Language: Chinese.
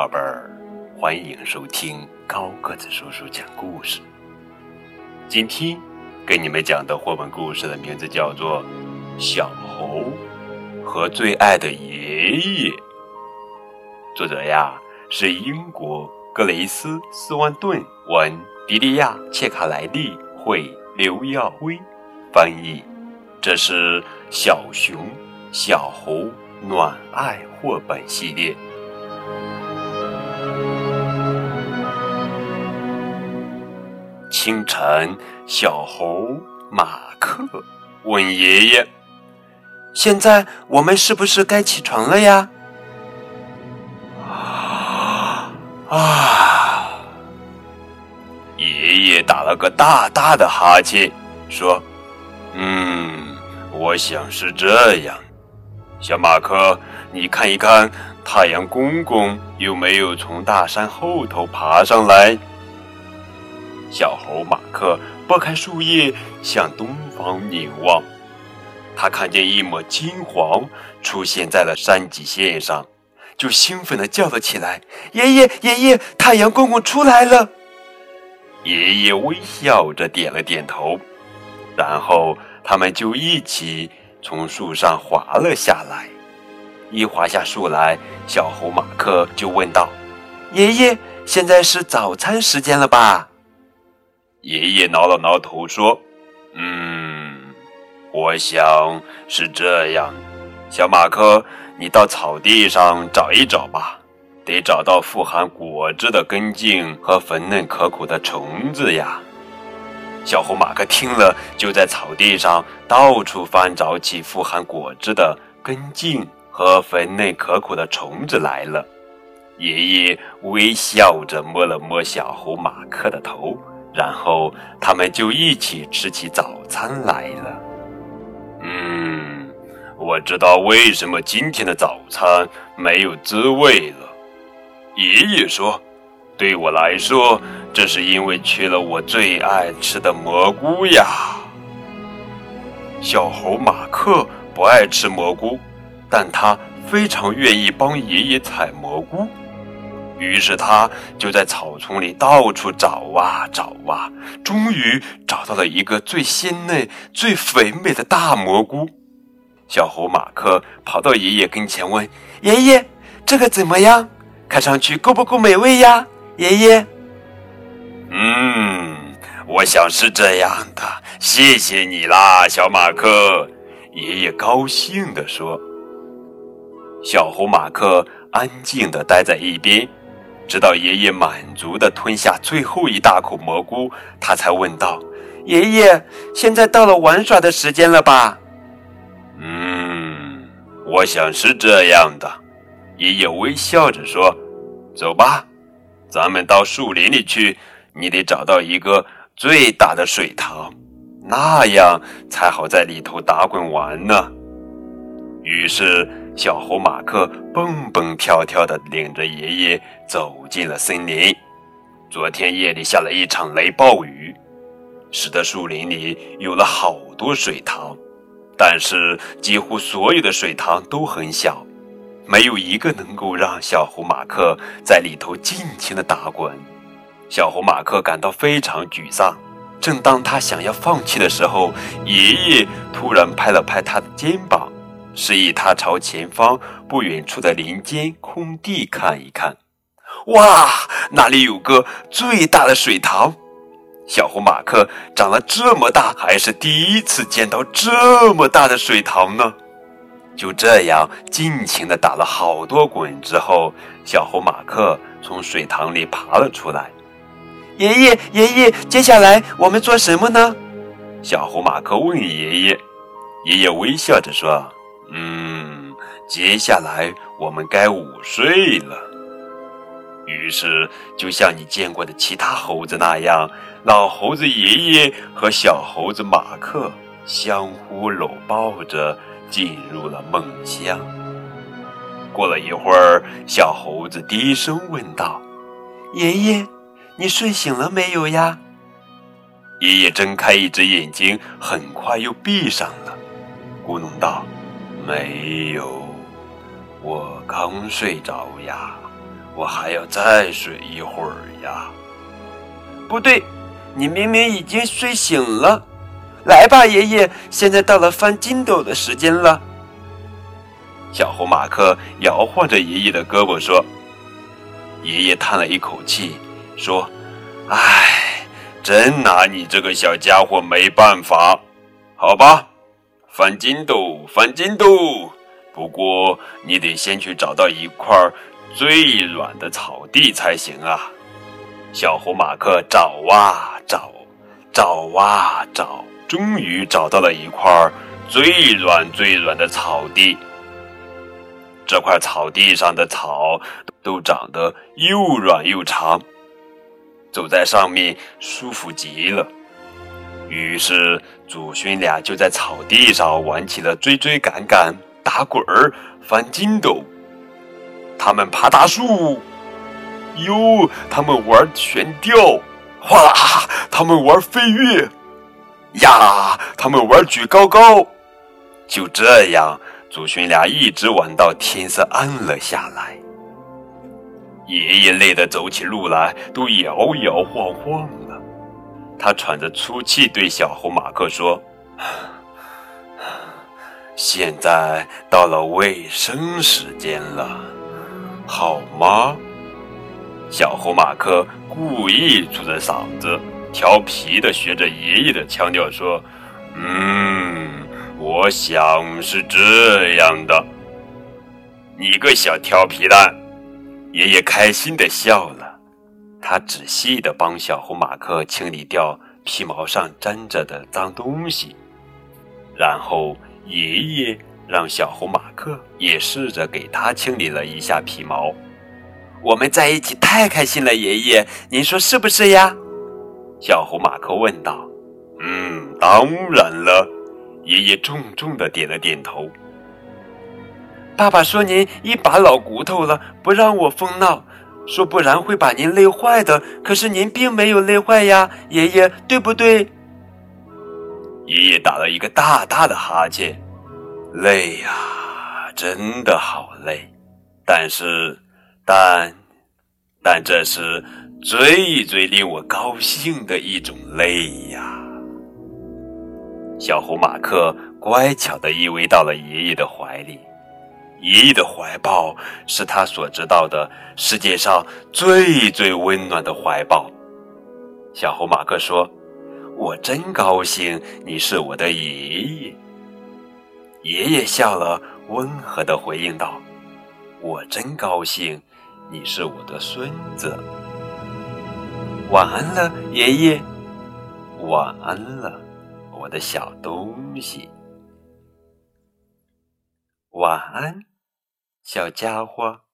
宝贝儿，欢迎收听高个子叔叔讲故事。今天给你们讲的绘本故事的名字叫做《小猴和最爱的爷爷》。作者呀是英国格雷斯·斯万顿文，迪利亚·切卡莱利绘，刘耀辉翻译。这是小熊、小猴暖爱绘本系列。清晨，小猴马克问爷爷：“现在我们是不是该起床了呀？”啊！爷爷打了个大大的哈欠，说：“嗯，我想是这样。小马克，你看一看，太阳公公有没有从大山后头爬上来？”小猴马克拨开树叶，向东方凝望。他看见一抹金黄出现在了山脊线上，就兴奋地叫了起来：“爷爷，爷爷，太阳公公出来了！”爷爷微笑着点了点头，然后他们就一起从树上滑了下来。一滑下树来，小猴马克就问道：“爷爷，现在是早餐时间了吧？”爷爷挠了挠头说：“嗯，我想是这样。小马克，你到草地上找一找吧，得找到富含果汁的根茎和粉嫩可口的虫子呀。”小猴马克听了，就在草地上到处翻找起富含果汁的根茎和粉嫩可口的虫子来了。爷爷微笑着摸了摸小猴马克的头。然后他们就一起吃起早餐来了。嗯，我知道为什么今天的早餐没有滋味了。爷爷说：“对我来说，这是因为缺了我最爱吃的蘑菇呀。”小猴马克不爱吃蘑菇，但他非常愿意帮爷爷采蘑菇。于是他就在草丛里到处找啊找啊，终于找到了一个最鲜嫩、最肥美的大蘑菇。小猴马克跑到爷爷跟前问：“爷爷，这个怎么样？看上去够不够美味呀？”爷爷：“嗯，我想是这样的。谢谢你啦，小马克。”爷爷高兴地说。小猴马克安静地待在一边。直到爷爷满足地吞下最后一大口蘑菇，他才问道：“爷爷，现在到了玩耍的时间了吧？”“嗯，我想是这样的。”爷爷微笑着说：“走吧，咱们到树林里去。你得找到一个最大的水塘，那样才好在里头打滚玩呢。”于是。小猴马克蹦蹦跳跳地领着爷爷走进了森林。昨天夜里下了一场雷暴雨，使得树林里有了好多水塘，但是几乎所有的水塘都很小，没有一个能够让小猴马克在里头尽情地打滚。小猴马克感到非常沮丧。正当他想要放弃的时候，爷爷突然拍了拍他的肩膀。示意他朝前方不远处的林间空地看一看。哇，那里有个最大的水塘！小猴马克长了这么大，还是第一次见到这么大的水塘呢。就这样尽情地打了好多滚之后，小猴马克从水塘里爬了出来。爷爷，爷爷，接下来我们做什么呢？小猴马克问爷爷。爷爷微笑着说。嗯，接下来我们该午睡了。于是，就像你见过的其他猴子那样，老猴子爷爷和小猴子马克相互搂抱着进入了梦乡。过了一会儿，小猴子低声问道：“爷爷，你睡醒了没有呀？”爷爷睁开一只眼睛，很快又闭上了，咕哝道。没有，我刚睡着呀，我还要再睡一会儿呀。不对，你明明已经睡醒了。来吧，爷爷，现在到了翻筋斗的时间了。小红马克摇晃着爷爷的胳膊说：“爷爷叹了一口气，说，唉，真拿你这个小家伙没办法。好吧，翻筋斗，翻筋斗。不过你得先去找到一块最软的草地才行啊。”小猴马克找啊找，找啊找，终于找到了一块最软最软的草地。这块草地上的草都长得又软又长，走在上面舒服极了。于是祖孙俩就在草地上玩起了追追赶赶、打滚儿、翻筋斗。他们爬大树，哟，他们玩悬吊，哗啦，他们玩飞跃，呀，他们玩举高高。就这样。祖孙俩一直玩到天色暗了下来，爷爷累得走起路来都摇摇晃晃的。他喘着粗气对小红马克说：“现在到了卫生时间了，好吗？”小红马克故意粗着嗓子，调皮的学着爷爷的腔调说：“嗯。”我想是这样的，你个小调皮蛋！爷爷开心的笑了，他仔细的帮小红马克清理掉皮毛上粘着的脏东西，然后爷爷让小红马克也试着给他清理了一下皮毛。我们在一起太开心了，爷爷，您说是不是呀？小红马克问道。嗯，当然了。爷爷重重的点了点头。爸爸说：“您一把老骨头了，不让我疯闹，说不然会把您累坏的。可是您并没有累坏呀，爷爷，对不对？”爷爷打了一个大大的哈欠，累呀，真的好累。但是，但，但这是最最令我高兴的一种累呀。小红马克乖巧地依偎到了爷爷的怀里，爷爷的怀抱是他所知道的世界上最最温暖的怀抱。小猴马克说：“我真高兴你是我的爷爷。”爷爷笑了，温和地回应道：“我真高兴你是我的孙子。”晚安了，爷爷。晚安了。我的小东西，晚安，小家伙。